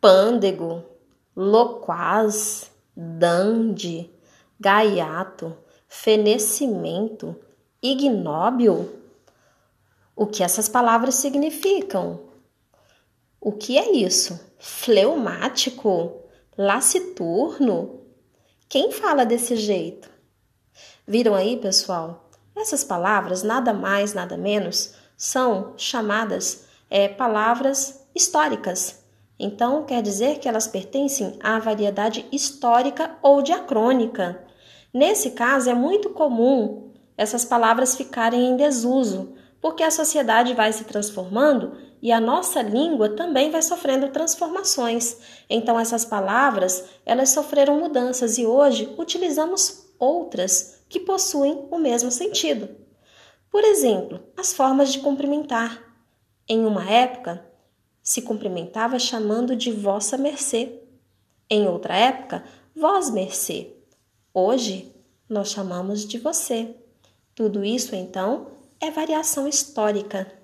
pândego, loquaz, dande, gaiato, fenecimento, ignóbil? O que essas palavras significam? O que é isso? Fleumático? Laciturno? Quem fala desse jeito? Viram aí, pessoal? Essas palavras, nada mais, nada menos, são chamadas é, palavras históricas. Então, quer dizer que elas pertencem à variedade histórica ou diacrônica. Nesse caso, é muito comum essas palavras ficarem em desuso, porque a sociedade vai se transformando e a nossa língua também vai sofrendo transformações. Então essas palavras, elas sofreram mudanças e hoje utilizamos outras que possuem o mesmo sentido. Por exemplo, as formas de cumprimentar. Em uma época, se cumprimentava chamando de vossa mercê. Em outra época, vós mercê. Hoje, nós chamamos de você. Tudo isso, então, é variação histórica